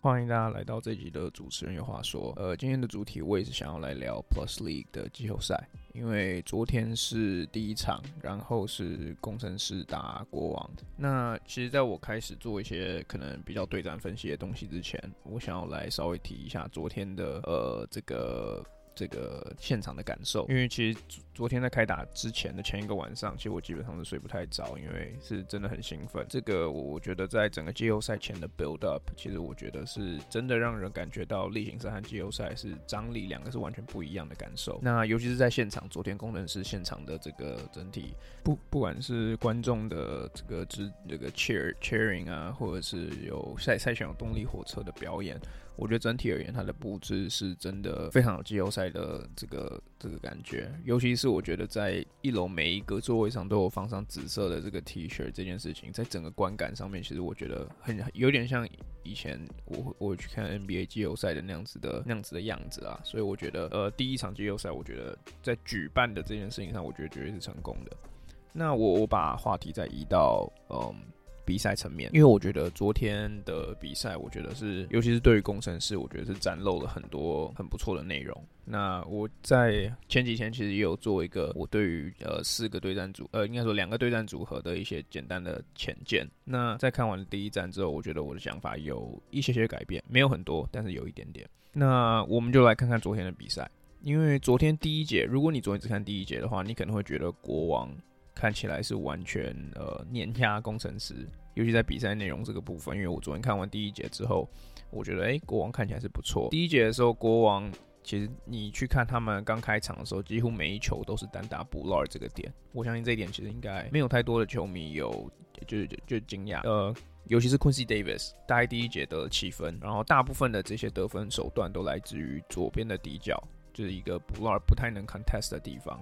欢迎大家来到这集的主持人有话说。呃，今天的主题我也是想要来聊 Plus League 的季后赛，因为昨天是第一场，然后是工程师打国王。那其实，在我开始做一些可能比较对战分析的东西之前，我想要来稍微提一下昨天的呃这个。这个现场的感受，因为其实昨天在开打之前的前一个晚上，其实我基本上是睡不太着，因为是真的很兴奋。这个我觉得在整个季后赛前的 build up，其实我觉得是真的让人感觉到例行赛和季后赛是张力两个是完全不一样的感受。那尤其是在现场，昨天工程师现场的这个整体，不不管是观众的这个支这个 cheer cheering 啊，或者是有赛赛前有动力火车的表演。我觉得整体而言，它的布置是真的非常有季后赛的这个这个感觉。尤其是我觉得在一楼每一个座位上都有放上紫色的这个 T 恤这件事情，在整个观感上面，其实我觉得很有点像以前我我去看 NBA 季后赛的那样子的那样子的样子啊。所以我觉得，呃，第一场季后赛，我觉得在举办的这件事情上，我觉得绝对是成功的。那我我把话题再移到嗯。比赛层面，因为我觉得昨天的比赛，我觉得是，尤其是对于工程师，我觉得是展露了很多很不错的内容。那我在前几天其实也有做一个我对于呃四个对战组，呃应该说两个对战组合的一些简单的浅见。那在看完第一战之后，我觉得我的想法有一些些改变，没有很多，但是有一点点。那我们就来看看昨天的比赛，因为昨天第一节，如果你昨天只看第一节的话，你可能会觉得国王。看起来是完全呃碾压工程师，尤其在比赛内容这个部分。因为我昨天看完第一节之后，我觉得哎、国王看起来是不错。第一节的时候，国王其实你去看他们刚开场的时候，几乎每一球都是单打 Butler 这个点。我相信这一点其实应该没有太多的球迷有就就就惊讶。呃，尤其是 Quincy Davis，大概第一节得了七分，然后大部分的这些得分手段都来自于左边的底角，就是一个 b l 不太能 contest 的地方。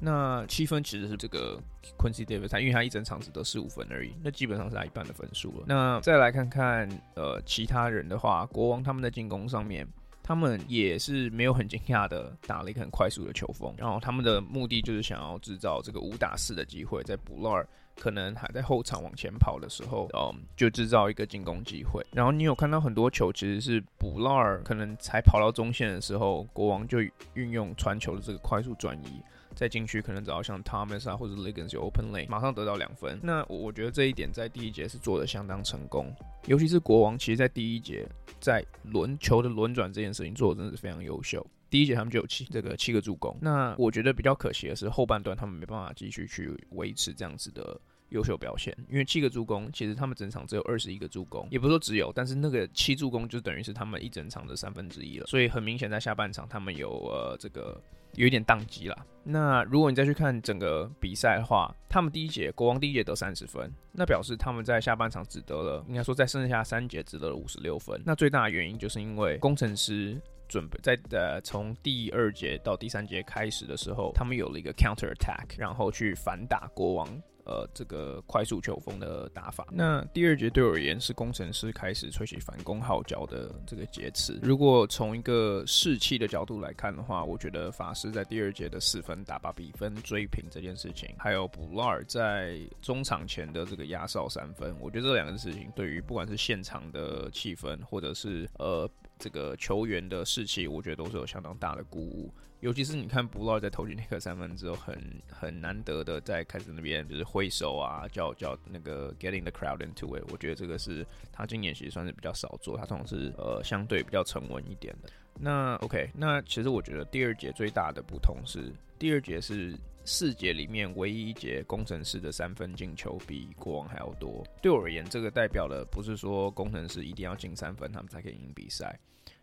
那七分其实是这个 Quincy Davis，他因为他一整场只得十五分而已，那基本上是他一半的分数了。那再来看看呃其他人的话，国王他们在进攻上面，他们也是没有很惊讶的打了一个很快速的球风，然后他们的目的就是想要制造这个五打四的机会，在 Butler 可能还在后场往前跑的时候，嗯，就制造一个进攻机会。然后你有看到很多球其实是 Butler 可能才跑到中线的时候，国王就运用传球的这个快速转移。在禁区可能找到像 Thomas 啊或者 Liggins 有 open lane，马上得到两分。那我觉得这一点在第一节是做的相当成功，尤其是国王，其实在第一节在轮球的轮转这件事情做的真的是非常优秀。第一节他们就有七这个七个助攻。那我觉得比较可惜的是后半段他们没办法继续去维持这样子的。优秀表现，因为七个助攻，其实他们整场只有二十一个助攻，也不是说只有，但是那个七助攻就等于是他们一整场的三分之一了，所以很明显在下半场他们有呃这个有一点宕机了。那如果你再去看整个比赛的话，他们第一节国王第一节得三十分，那表示他们在下半场只得了，应该说在剩下三节只得了五十六分。那最大的原因就是因为工程师准备在呃从第二节到第三节开始的时候，他们有了一个 counter attack，然后去反打国王。呃，这个快速球风的打法。那第二节对我而言是工程师开始吹起反攻号角的这个节次。如果从一个士气的角度来看的话，我觉得法师在第二节的四分打把比分追平这件事情，还有布拉尔在中场前的这个压哨三分，我觉得这两个事情对于不管是现场的气氛，或者是呃这个球员的士气，我觉得都是有相当大的鼓舞。尤其是你看布劳在投进那个三分之后，很很难得的在开始那边就是挥手啊，叫叫那个 getting the crowd into it。我觉得这个是他今年其实算是比较少做，他通常是呃相对比较沉稳一点的。那 OK，那其实我觉得第二节最大的不同是，第二节是四节里面唯一一节工程师的三分进球比国王还要多。对我而言，这个代表的不是说工程师一定要进三分，他们才可以赢比赛。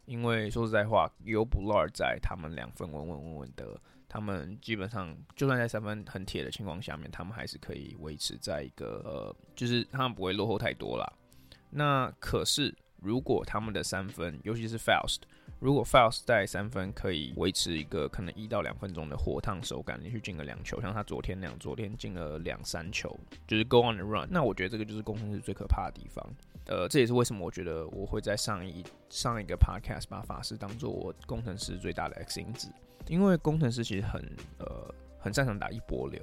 因为说实在话，有布拉尔在，他们两分稳稳稳稳的，他们基本上就算在三分很铁的情况下面，他们还是可以维持在一个呃，就是他们不会落后太多啦。那可是如果他们的三分，尤其是 Faust，如果 Faust 在三分可以维持一个可能一到两分钟的火烫手感，连续进了两球，像他昨天那样，昨天进了两三球，就是 Go on the run，那我觉得这个就是工程师最可怕的地方。呃，这也是为什么我觉得我会在上一上一个 podcast 把法师当做我工程师最大的 X 因子，因为工程师其实很呃很擅长打一波流。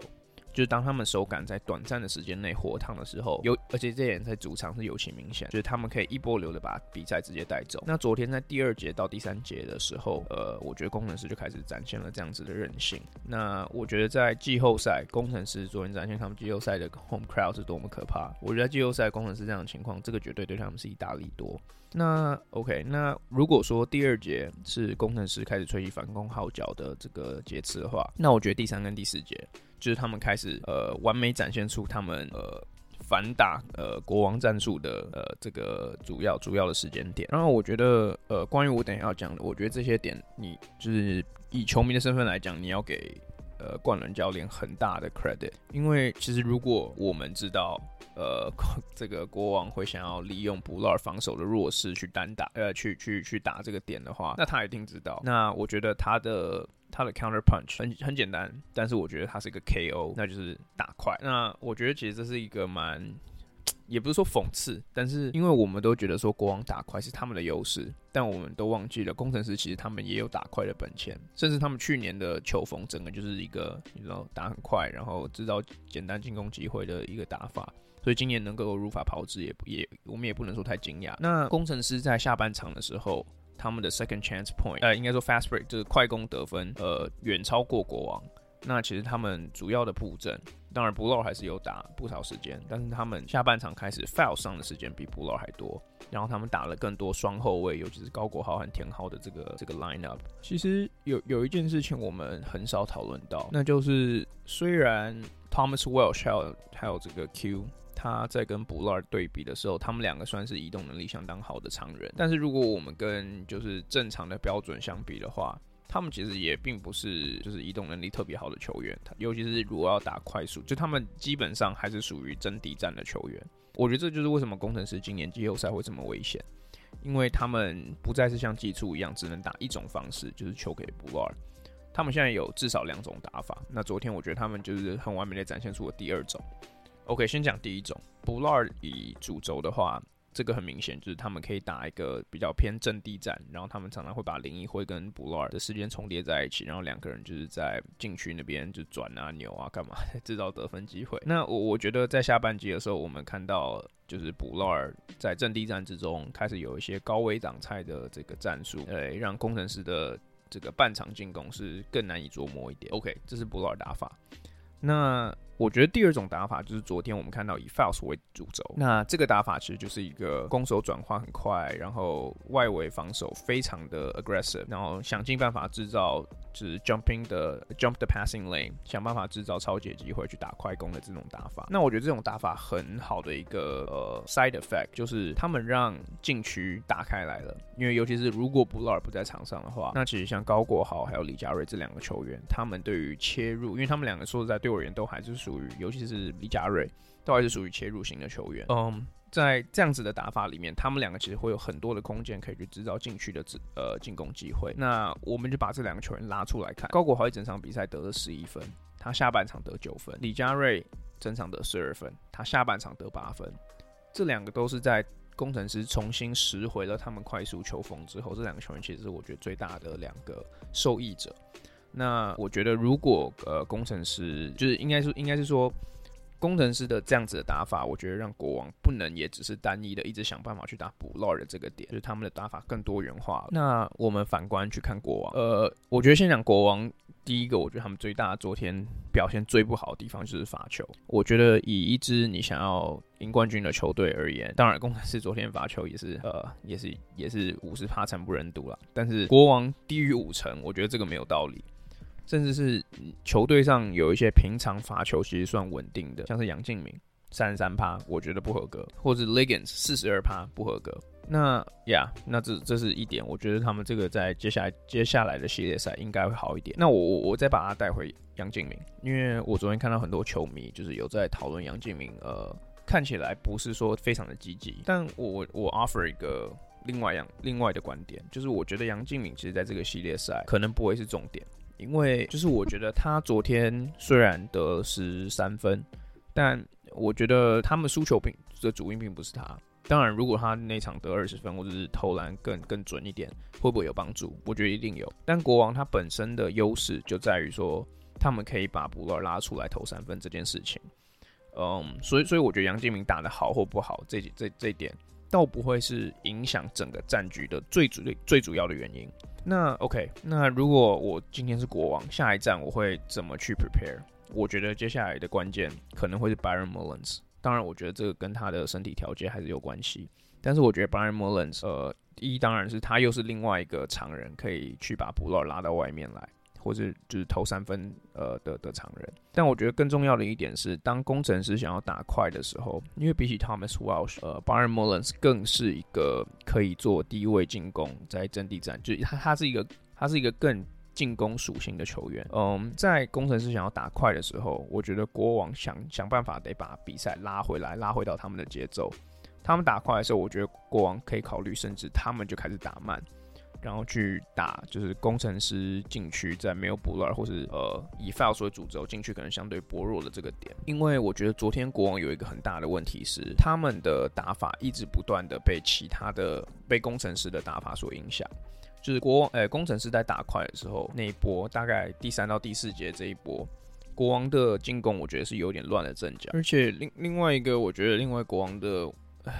就是当他们手感在短暂的时间内火烫的时候，有而且这点在主场是尤其明显，就是他们可以一波流的把比赛直接带走。那昨天在第二节到第三节的时候，呃，我觉得工程师就开始展现了这样子的韧性。那我觉得在季后赛，工程师昨天展现他们季后赛的 home crowd 是多么可怕。我觉得季后赛工程师这样的情况，这个绝对对他们是一大利多。那 OK，那如果说第二节是工程师开始吹起反攻号角的这个节次的话，那我觉得第三跟第四节。就是他们开始呃完美展现出他们呃反打呃国王战术的呃这个主要主要的时间点，然后我觉得呃关于我等下要讲的，我觉得这些点你就是以球迷的身份来讲，你要给呃冠伦教练很大的 credit，因为其实如果我们知道呃 这个国王会想要利用布拉尔防守的弱势去单打呃去去去打这个点的话，那他一定知道。那我觉得他的。他的 counter punch 很很简单，但是我觉得他是一个 KO，那就是打快。那我觉得其实这是一个蛮，也不是说讽刺，但是因为我们都觉得说国王打快是他们的优势，但我们都忘记了工程师其实他们也有打快的本钱，甚至他们去年的球风整个就是一个你知道打很快，然后制造简单进攻机会的一个打法，所以今年能够如法炮制，也也我们也不能说太惊讶。那工程师在下半场的时候。他们的 second chance point，呃，应该说 fast break 就是快攻得分，呃，远超过国王。那其实他们主要的布阵，当然布劳还是有打不少时间，但是他们下半场开始 foul 上的时间比布劳还多。然后他们打了更多双后卫，尤其是高国豪和田浩的这个这个 lineup。其实有有一件事情我们很少讨论到，那就是虽然 Thomas Welsh 还有还有这个 Q。他在跟布拉尔对比的时候，他们两个算是移动能力相当好的常人。但是如果我们跟就是正常的标准相比的话，他们其实也并不是就是移动能力特别好的球员。尤其是如果要打快速，就他们基本上还是属于阵地战的球员。我觉得这就是为什么工程师今年季后赛会这么危险，因为他们不再是像季初一样只能打一种方式，就是球给布拉尔。他们现在有至少两种打法。那昨天我觉得他们就是很完美的展现出了第二种。OK，先讲第一种，布拉尔以主轴的话，这个很明显就是他们可以打一个比较偏阵地战，然后他们常常会把林奕辉跟布拉尔的时间重叠在一起，然后两个人就是在禁区那边就转啊、扭啊、干嘛，制造得分机会。那我我觉得在下半季的时候，我们看到就是布拉尔在阵地战之中开始有一些高危挡拆的这个战术，呃，让工程师的这个半场进攻是更难以琢磨一点。OK，这是布拉尔打法。那我觉得第二种打法就是昨天我们看到以 Fouls 为主轴，那这个打法其实就是一个攻守转换很快，然后外围防守非常的 aggressive，然后想尽办法制造就是 jumping 的 jump the passing lane，想办法制造超级机会去打快攻的这种打法。那我觉得这种打法很好的一个呃 side effect 就是他们让禁区打开来了，因为尤其是如果布拉尔不在场上的话，那其实像高国豪还有李佳瑞这两个球员，他们对于切入，因为他们两个说实在对我而言都还是属。属于，尤其是李佳瑞，都还是属于切入型的球员。嗯，在这样子的打法里面，他们两个其实会有很多的空间可以去制造禁区的呃进攻机会。那我们就把这两个球员拉出来看，高国豪一整场比赛得了十一分，他下半场得九分；李佳瑞整场得十二分，他下半场得八分。这两个都是在工程师重新拾回了他们快速球风之后，这两个球员其实是我觉得最大的两个受益者。那我觉得，如果呃工程师就是应该是应该是说工程师的这样子的打法，我觉得让国王不能也只是单一的一直想办法去打布劳尔的这个点，就是他们的打法更多元化。那我们反观去看国王，呃，我觉得先讲国王，第一个我觉得他们最大昨天表现最不好的地方就是罚球。我觉得以一支你想要赢冠军的球队而言，当然工程师昨天罚球也是呃也是也是五十趴惨不忍睹了，但是国王低于五成，我觉得这个没有道理。甚至是球队上有一些平常罚球其实算稳定的，像是杨敬敏三十三趴，我觉得不合格，或者 Liggins 四十二趴不合格。那呀那这这是一点，我觉得他们这个在接下来接下来的系列赛应该会好一点。那我我我再把它带回杨敬敏，因为我昨天看到很多球迷就是有在讨论杨敬敏，呃，看起来不是说非常的积极，但我我 offer 一个另外样另外的观点，就是我觉得杨敬敏其实在这个系列赛可能不会是重点。因为就是我觉得他昨天虽然得十三分，但我觉得他们输球并的主因并不是他，当然，如果他那场得二十分，或者是投篮更更准一点，会不会有帮助？我觉得一定有。但国王他本身的优势就在于说，他们可以把布勒拉出来投三分这件事情。嗯，所以所以我觉得杨敬明打得好或不好，这这这点倒不会是影响整个战局的最主最主要的原因。那 OK，那如果我今天是国王，下一站我会怎么去 prepare？我觉得接下来的关键可能会是 Byron Mullins。当然，我觉得这个跟他的身体条件还是有关系。但是我觉得 Byron Mullins，呃，一当然是他又是另外一个常人，可以去把 Butler 拉到外面来，或者就是投三分呃的的常人。但我觉得更重要的一点是，当工程师想要打快的时候，因为比起 Thomas Welsh，呃，Byron Mullins 更是一个可以做低位进攻，在阵地战，就他他是一个他是一个更。进攻属性的球员，嗯，在工程师想要打快的时候，我觉得国王想想办法得把比赛拉回来，拉回到他们的节奏。他们打快的时候，我觉得国王可以考虑，甚至他们就开始打慢，然后去打就是工程师禁区，在没有布勒或是呃以 Fouls 为主轴禁区可能相对薄弱的这个点。因为我觉得昨天国王有一个很大的问题是，他们的打法一直不断的被其他的被工程师的打法所影响。就是国王，呃，工程师在打快的时候，那一波大概第三到第四节这一波，国王的进攻我觉得是有点乱了阵脚，而且另另外一个我觉得另外国王的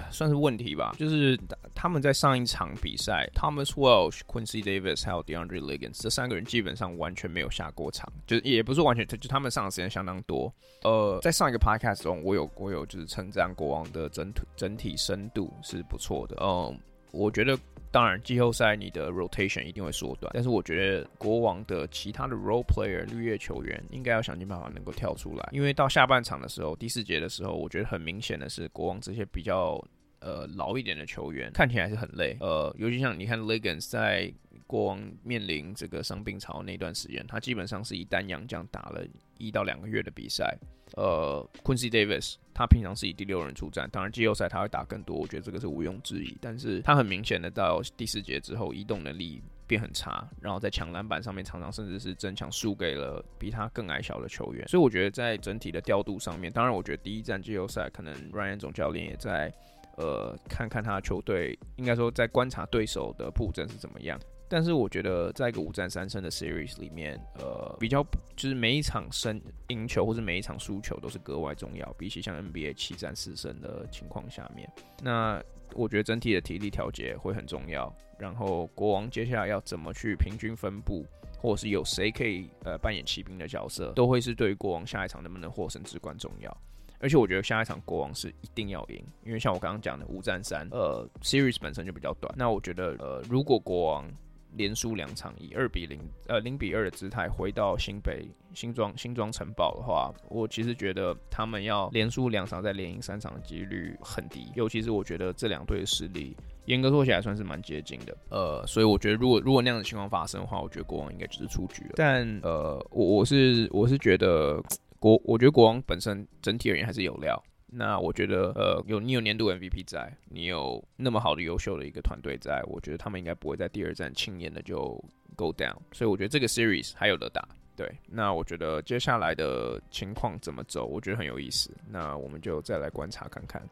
算是问题吧，就是他们在上一场比赛，Thomas Welsh、Quincy Davis 还有 DeAndre Liggins 这三个人基本上完全没有下过场，就也不是完全，就他们上的时间相当多。呃，在上一个 Podcast 中，我有我有就是称赞国王的整体整体深度是不错的，嗯，我觉得。当然，季后赛你的 rotation 一定会缩短，但是我觉得国王的其他的 role player 绿叶球员应该要想尽办法能够跳出来，因为到下半场的时候，第四节的时候，我觉得很明显的是国王这些比较呃老一点的球员看起来是很累，呃，尤其像你看 Liggins 在国王面临这个伤病潮那段时间，他基本上是以单阳这样打了一到两个月的比赛。呃，Quincy Davis，他平常是以第六人出战，当然季后赛他会打更多，我觉得这个是毋庸置疑。但是他很明显的到第四节之后，移动能力变很差，然后在抢篮板上面常常甚至是争抢输给了比他更矮小的球员。所以我觉得在整体的调度上面，当然我觉得第一站季后赛可能 Ryan 总教练也在呃看看他的球队，应该说在观察对手的布阵是怎么样。但是我觉得，在一个五战三胜的 series 里面，呃，比较就是每一场胜赢球或者每一场输球都是格外重要，比起像 NBA 七战四胜的情况下面，那我觉得整体的体力调节会很重要。然后国王接下来要怎么去平均分布，或者是有谁可以呃扮演骑兵的角色，都会是对于国王下一场能不能获胜至关重要。而且我觉得下一场国王是一定要赢，因为像我刚刚讲的五战三，呃，series 本身就比较短。那我觉得，呃，如果国王连输两场，以二比零，呃零比二的姿态回到新北新庄新庄城堡的话，我其实觉得他们要连输两场再连赢三场的几率很低。尤其是我觉得这两队的实力，严格说起来算是蛮接近的。呃，所以我觉得如果如果那样的情况发生的话，我觉得国王应该就是出局了。但呃，我我是我是觉得国，我觉得国王本身整体而言还是有料。那我觉得，呃，有你有年度 MVP 在，你有那么好的优秀的一个团队在，我觉得他们应该不会在第二战轻易的就 go down。所以我觉得这个 series 还有的打。对，那我觉得接下来的情况怎么走，我觉得很有意思。那我们就再来观察看看。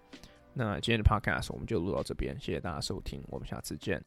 那今天的 podcast 我们就录到这边，谢谢大家收听，我们下次见。